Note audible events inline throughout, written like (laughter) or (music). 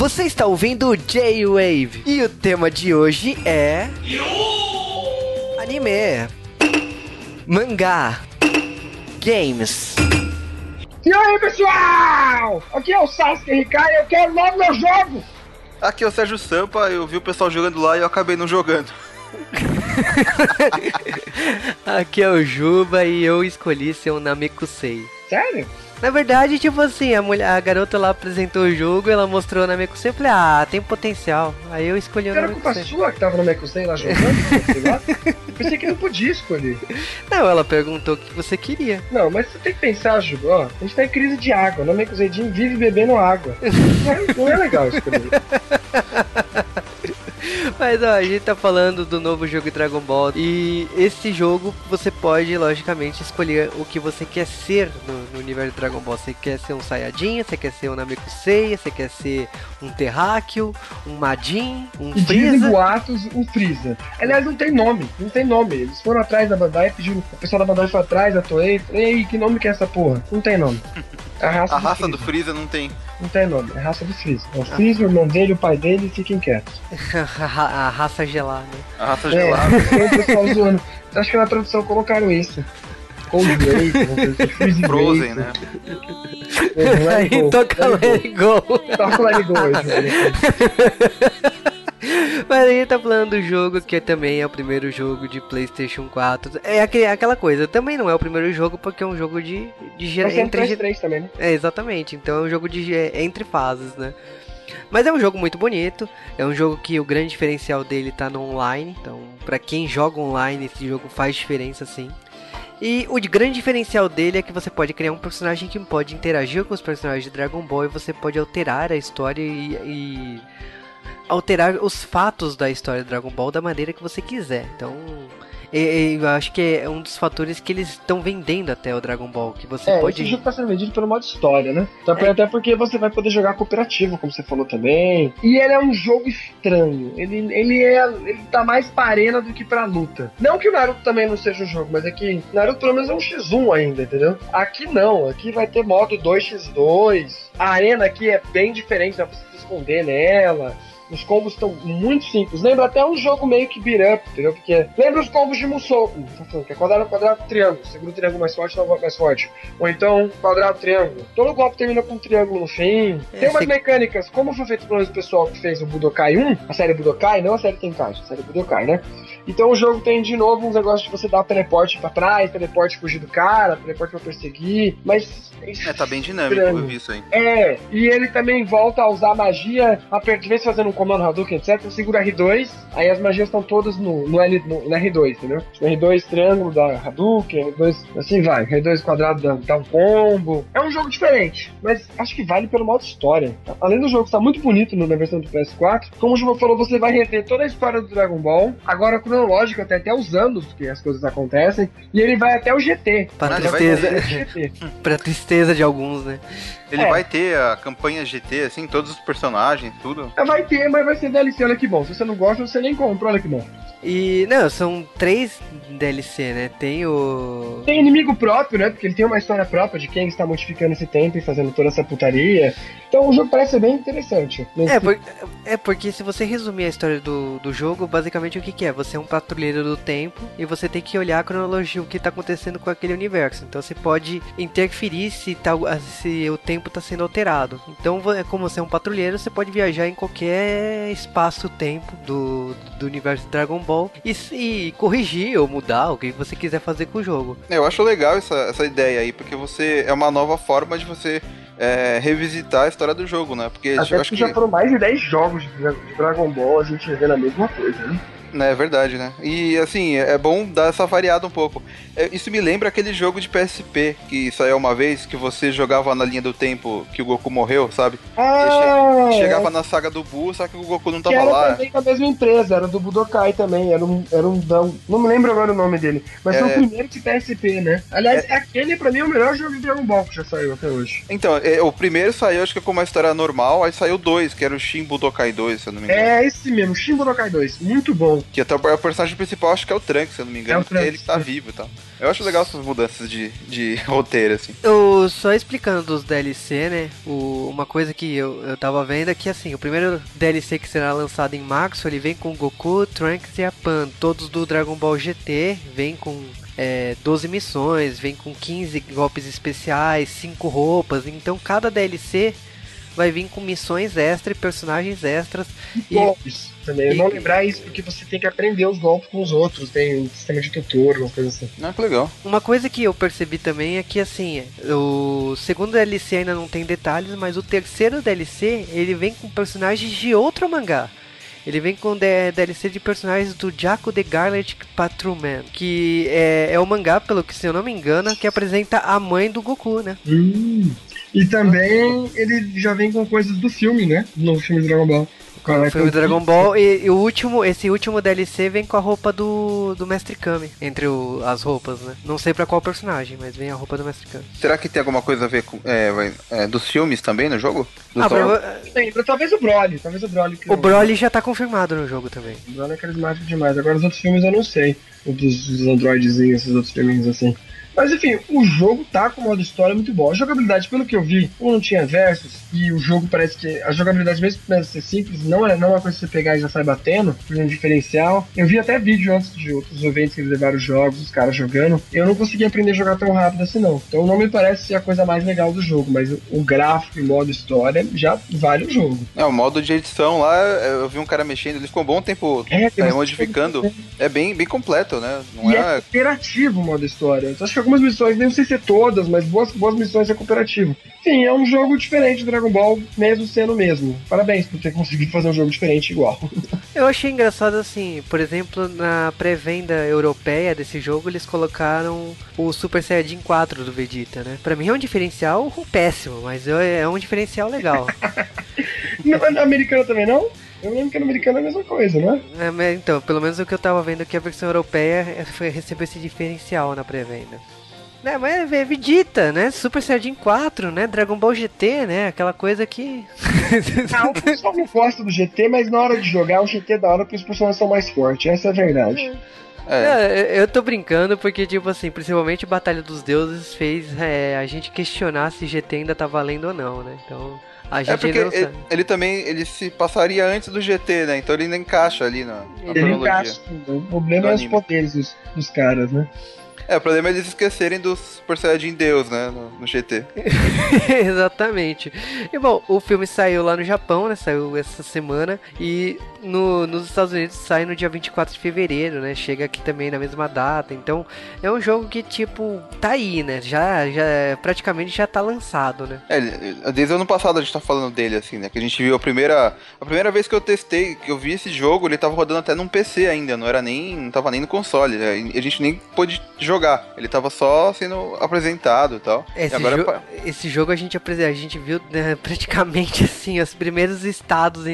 Você está ouvindo J-Wave e o tema de hoje é. Anime, mangá, games. E aí, pessoal? Aqui é o Sasuke RK e eu quero logo meu jogo! Aqui é o Sérgio Sampa, eu vi o pessoal jogando lá e eu acabei não jogando. (laughs) Aqui é o Juba e eu escolhi ser um Namekusei. Sério? Na verdade, tipo assim, a, mulher, a garota lá apresentou o jogo, ela mostrou na Namekusei, eu falei, ah, tem potencial. Aí eu escolhi o Era culpa sua que tava no Mekusei lá jogando? (laughs) lá? Eu pensei que não podia escolher. Não, ela perguntou o que você queria. Não, mas você tem que pensar, Ju, ó, a gente tá em crise de água, no Mekusei Jin vive bebendo água. (laughs) Não é, não é legal escolher. (laughs) Mas ó, a gente tá falando do novo jogo de Dragon Ball. E esse jogo você pode, logicamente, escolher o que você quer ser no, no universo de Dragon Ball. Você quer ser um Saiyajin, você quer ser um Namekusei, você quer ser um Terráqueo, um Majin, um E dizem Freeza. boatos um Freeza. Aliás, não tem nome, não tem nome. Eles foram atrás da Bandai, pediram, o pessoal da Bandai foi atrás, da Toei, falei, ei, que nome que é essa porra? Não tem nome. (laughs) É a raça, A raça do do Freeza. Não tem. Não tem nome, é a raça do Freeza. É o Freeza, o irmão dele, o pai dele, fiquem quietos. (laughs) a, ra- a raça gelada. A raça É, gelada. o pessoal zoando. Acho que na tradução colocaram isso. Cold Freeze Frozen, né? É, let (laughs) Aí toca let it Go. go. Toca Let It Go hoje, velho. Mas a gente tá falando do jogo que também é o primeiro jogo de PlayStation 4. É aquele- aquela coisa, também não é o primeiro jogo porque é um jogo de, de Vai gera- ser entre 3-3 também, né? É, exatamente. Então é um jogo de é, entre fases, né? Mas é um jogo muito bonito. É um jogo que o grande diferencial dele tá no online. Então, pra quem joga online, esse jogo faz diferença sim. E o de grande diferencial dele é que você pode criar um personagem que pode interagir com os personagens de Dragon Ball e você pode alterar a história e, e alterar os fatos da história de Dragon Ball da maneira que você quiser. Então, eu acho que é um dos fatores que eles estão vendendo até o Dragon Ball, que você É, pode esse jogo tá sendo vendido pelo modo história, né? Então, Até porque você vai poder jogar cooperativo, como você falou também. E ele é um jogo estranho. Ele, ele, é, ele tá mais pra arena do que pra luta. Não que o Naruto também não seja um jogo, mas é que Naruto pelo menos é um X1 ainda, entendeu? Aqui não, aqui vai ter modo 2x2. A arena aqui é bem diferente, dá pra se esconder nela. Os combos estão muito simples. Lembra até um jogo meio que beat up, entendeu? Porque lembra os combos de Musou, que é quadrado, quadrado, triângulo. Segura o triângulo mais forte, dá golpe mais forte. Ou então, quadrado, triângulo. Todo golpe termina com um triângulo no fim. É, Tem umas se- mecânicas, como foi feito pelo pessoal que fez o Budokai 1, a série Budokai, não a série Tenkaichi, a série Budokai, né? Então o jogo tem de novo uns negócios de você dar teleporte pra trás, teleporte fugir do cara, teleporte pra perseguir, mas... É, tá bem dinâmico, eu vi isso aí. É, e ele também volta a usar magia, aper- de vez fazendo um comando Hadouken, etc. Segura R2, aí as magias estão todas no, no, L, no, no R2, entendeu? No R2 triângulo dá Hadouken, R2 assim vai, R2 quadrado dá, dá um combo. É um jogo diferente, mas acho que vale pelo modo história. Além do jogo estar muito bonito na versão do PS4, como o Juba falou, você vai rever toda a história do Dragon Ball, agora cronológica, até, até os anos que as coisas acontecem, e ele vai até o GT. Para tristeza, GT. (laughs) pra tristeza de alguns, né? Ele É. vai ter a campanha GT, assim, todos os personagens, tudo. Vai ter, mas vai ser DLC, olha que bom. Se você não gosta, você nem compra, olha que bom. E, não, são três DLC, né? Tem o. Tem inimigo próprio, né? Porque ele tem uma história própria de quem está modificando esse tempo e fazendo toda essa putaria. Então o jogo parece ser bem interessante. É, por- é porque se você resumir a história do, do jogo, basicamente o que, que é? Você é um patrulheiro do tempo e você tem que olhar a cronologia, o que tá acontecendo com aquele universo. Então você pode interferir se, tá, se o tempo tá sendo alterado. Então, é como você é um patrulheiro, você pode viajar em qualquer espaço-tempo do, do universo Dragon Ball e, e corrigir ou mudar o que você quiser fazer com o jogo. Eu acho legal essa, essa ideia aí, porque você é uma nova forma de você é, revisitar a história do jogo, né? Porque Até eu acho que já foram mais de 10 jogos de Dra- de Dragon Ball, a gente vendo a mesma coisa, né? Né, é verdade, né? E assim, é bom dar essa variada um pouco. É, Isso me lembra aquele jogo de PSP que saiu uma vez, que você jogava na linha do tempo que o Goku morreu, sabe? Ah, Chegava na saga do Buu, só que o Goku não que tava era lá. também da mesma empresa, era do Budokai também, era um, era um, não me lembro agora o nome dele, mas foi É. o primeiro de PSP, né? Aliás, aquele pra mim é o melhor jogo de Dragon Ball que já saiu até hoje. Então, é, o primeiro saiu, acho que com uma história normal, aí saiu dois, que era o Shin Budokai 2, se eu não me engano. É esse mesmo, Shin Budokai 2, muito bom. Não. Que até o personagem principal acho que é o Trunks, se eu não me engano, É o ele que tá é. vivo e tal. Eu acho legal essas mudanças de, de (laughs) roteiro, assim. Eu, só explicando dos DLC, né? O, uma coisa que eu, eu tava vendo é que assim, o primeiro DLC que será lançado em março, ele vem com Goku, Trunks e a Pan, todos do Dragon Ball GT, vem com é, 12 missões, vem com 15 golpes especiais, 5 roupas, então cada DLC vai vir com missões extras e personagens extras. E, Golpes também. Eu e- não lembrar isso porque você tem que aprender os golpes com os outros. Tem um sistema de tutor, umas coisas assim. Ah, que legal. Uma coisa que eu percebi também é que assim, o segundo DLC ainda não tem detalhes, mas o terceiro DLC ele vem com personagens de outro mangá. Ele vem com DLC de personagens do Jaco the Garlic Patrolman, que é, é o mangá, pelo que se eu não me engano, que apresenta a mãe do Goku, né? Hum. E também ele já vem com coisas do filme, né? No filme de Dragon Ball. O filme do Dragon Ball e, e o último, esse último DLC vem com a roupa do, do Mestre Kami, entre o- as roupas, né? Não sei pra qual personagem, mas vem a roupa do Mestre Kami. Será que tem alguma coisa a ver com. é, é, dos filmes também no jogo? Do Ah, Lembra, talvez o Broly. Talvez o Broly. que o Broly já tá confirmado no jogo também. O Broly é carismático demais. Agora os outros filmes eu não sei. O dos, dos androidezinhos, esses outros filminhos assim. Mas enfim, o jogo tá com modo história muito bom. A jogabilidade, pelo que eu vi, um não tinha versus, e o jogo parece que. A jogabilidade, mesmo que parece ser simples, não é, não é uma coisa que você pegar e já sai batendo, por um diferencial. Eu vi até vídeo antes de outros eventos que eles levaram os jogos, os caras jogando. Eu não consegui aprender a jogar tão rápido assim, não. Então não me parece ser a coisa mais legal do jogo, mas o, gráfico e modo história já vale o jogo. É, o modo de edição lá, eu vi um cara mexendo, ele ficou um bom tempo É, é, bastante modificando. É bem, bem completo, né? Não E é é. cooperativo o modo história. Eu acho que algumas missões, nem sei se é todas, mas boas, boas missões é cooperativo. Enfim, é um jogo diferente do Dragon Ball, mesmo sendo o mesmo. Parabéns por ter conseguido fazer um jogo diferente igual. (laughs) Eu achei engraçado assim, por exemplo, na pré-venda europeia desse jogo, eles colocaram o Super Saiyajin 4 do Vegeta, né? Pra mim é um diferencial péssimo, mas é é um diferencial legal. (laughs) Não, na americana também não? Eu lembro que na americana é a mesma coisa, não é? É, então, pelo menos o que eu tava vendo aqui, a versão europeia é, foi receber esse diferencial na pré-venda. Né, mas é Vegeta, né? Super Saiyajin 4, né? Dragon Ball GT, né? Aquela coisa que. Ah, o pessoal não gosta do GT, mas na hora de jogar, o GT é da hora porque os personagens são mais fortes. Essa é a verdade. É, É, eu- tô brincando porque, tipo assim, principalmente Batalha dos Deuses fez é, a gente questionar se GT ainda tá valendo ou não, né? Então, a é gente porque ainda não ele, ele também ele se passaria antes do GT, né? Então ele ainda encaixa ali na, na Ele cronologia. encaixa. O problema é os poderes dos, dos caras, né? É, o problema é eles esquecerem do Super Saiyajin Deus, né? No, no GT. (laughs) Exatamente. E bom, o filme saiu lá no Japão, né? Saiu essa semana. E no, nos Estados Unidos sai no dia 24 de fevereiro, né? Chega aqui também na mesma data. Então é um jogo que, tipo, tá aí, né? Já, já praticamente já tá lançado, né? É, desde o ano passado a gente tá falando dele, assim, né? Que a gente viu a primeira. A primeira vez que eu testei, que eu vi esse jogo, ele tava rodando até num PC ainda, não era nem. não tava nem no console. né, A gente nem pôde jogar. Ele tava só sendo apresentado e tal. Esse, e agora jo- pa- esse jogo a gente, a gente viu né, (laughs) praticamente assim, os primeiros estados,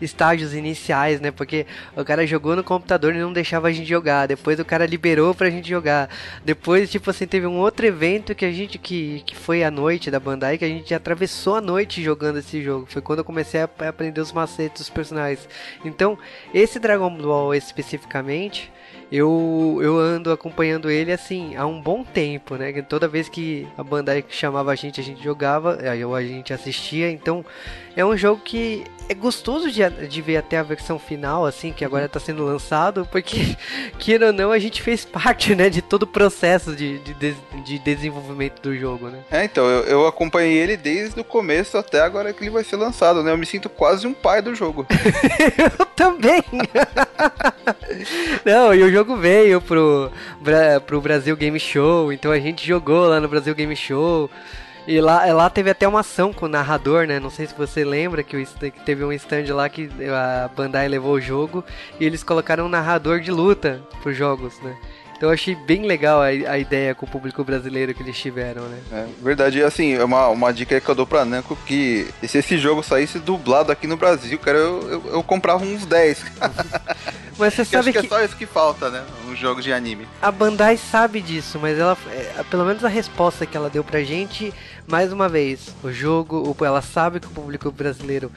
estágios iniciais, né? Porque o cara jogou no computador e não deixava a gente jogar. Depois o cara liberou pra gente jogar. Depois, tipo assim, teve um outro evento que a gente que, que foi à noite da Bandai que a gente atravessou a noite jogando esse jogo. Foi quando eu comecei a a aprender os macetes dos personagens. Então, esse Dragon Ball especificamente, eu, eu ando acompanhando ele assim há um bom tempo, né? Toda vez que a Bandai chamava a gente, a gente jogava, aí eu- a gente assistia. Então é um jogo que é gostoso de, de ver até a versão final, assim, que agora tá sendo lançado, porque, (laughs) queira ou não, a gente fez parte, né, de todo o processo de, de, de desenvolvimento do jogo, né? É, então, eu, eu acompanhei ele desde o começo até agora que ele vai ser lançado, né? Eu me sinto quase um pai do jogo. (laughs) Eu também! (laughs) (laughs) Não, e o jogo veio pro, pro Brasil Game Show, então a gente jogou lá no Brasil Game Show. E lá, lá teve até uma ação com o narrador, né? Não sei se você lembra que, o que teve um stand lá que a Bandai levou o jogo e eles colocaram um narrador de luta pros jogos, né? Então eu achei bem legal a, a ideia com o público brasileiro que eles tiveram, né? É, verdade, e assim, é uma, uma dica que eu dou pra Namco que se esse jogo saísse dublado aqui no Brasil, cara, eu, eu, eu comprava uns 10. (laughs) Mas você sabe que que é só isso que falta, né? Nos jogos de anime. A Bandai sabe disso, mas ela, é, pelo menos a resposta que ela deu pra gente, mais uma vez, o jogo, ela sabe que o público brasileiro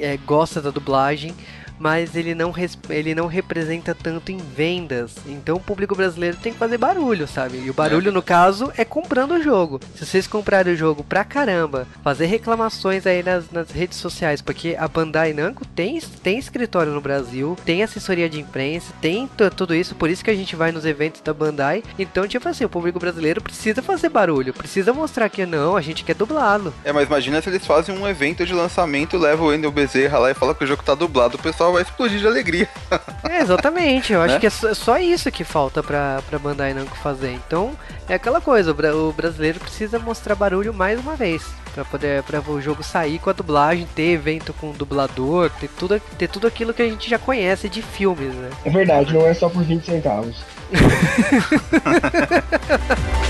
é, gosta da dublagem. Mas ele não, ele não representa tanto em vendas. Então o público brasileiro tem que fazer barulho, sabe? E o barulho, é. no caso, é comprando o jogo. Se vocês comprarem o jogo pra caramba, fazer reclamações aí nas, nas redes sociais, porque a Bandai Namco tem, tem escritório no Brasil, tem assessoria de imprensa, tem tudo isso, por isso que a gente vai nos eventos da Bandai. Então, tipo assim, o público brasileiro precisa fazer barulho, precisa mostrar que não, a gente quer dublá-lo. É, mas imagina se eles fazem um evento de lançamento, leva o Wendel Bezerra lá e fala que o jogo tá dublado, o pessoal vai explodir de alegria. É, exatamente, eu acho né? que é só isso que falta pra, pra Bandai Namco fazer. Então, é aquela coisa, o brasileiro precisa mostrar barulho mais uma vez para poder para o jogo sair com a dublagem, ter evento com dublador, ter tudo, ter tudo aquilo que a gente já conhece de filmes, né? É verdade, não é só por 20 centavos. (laughs)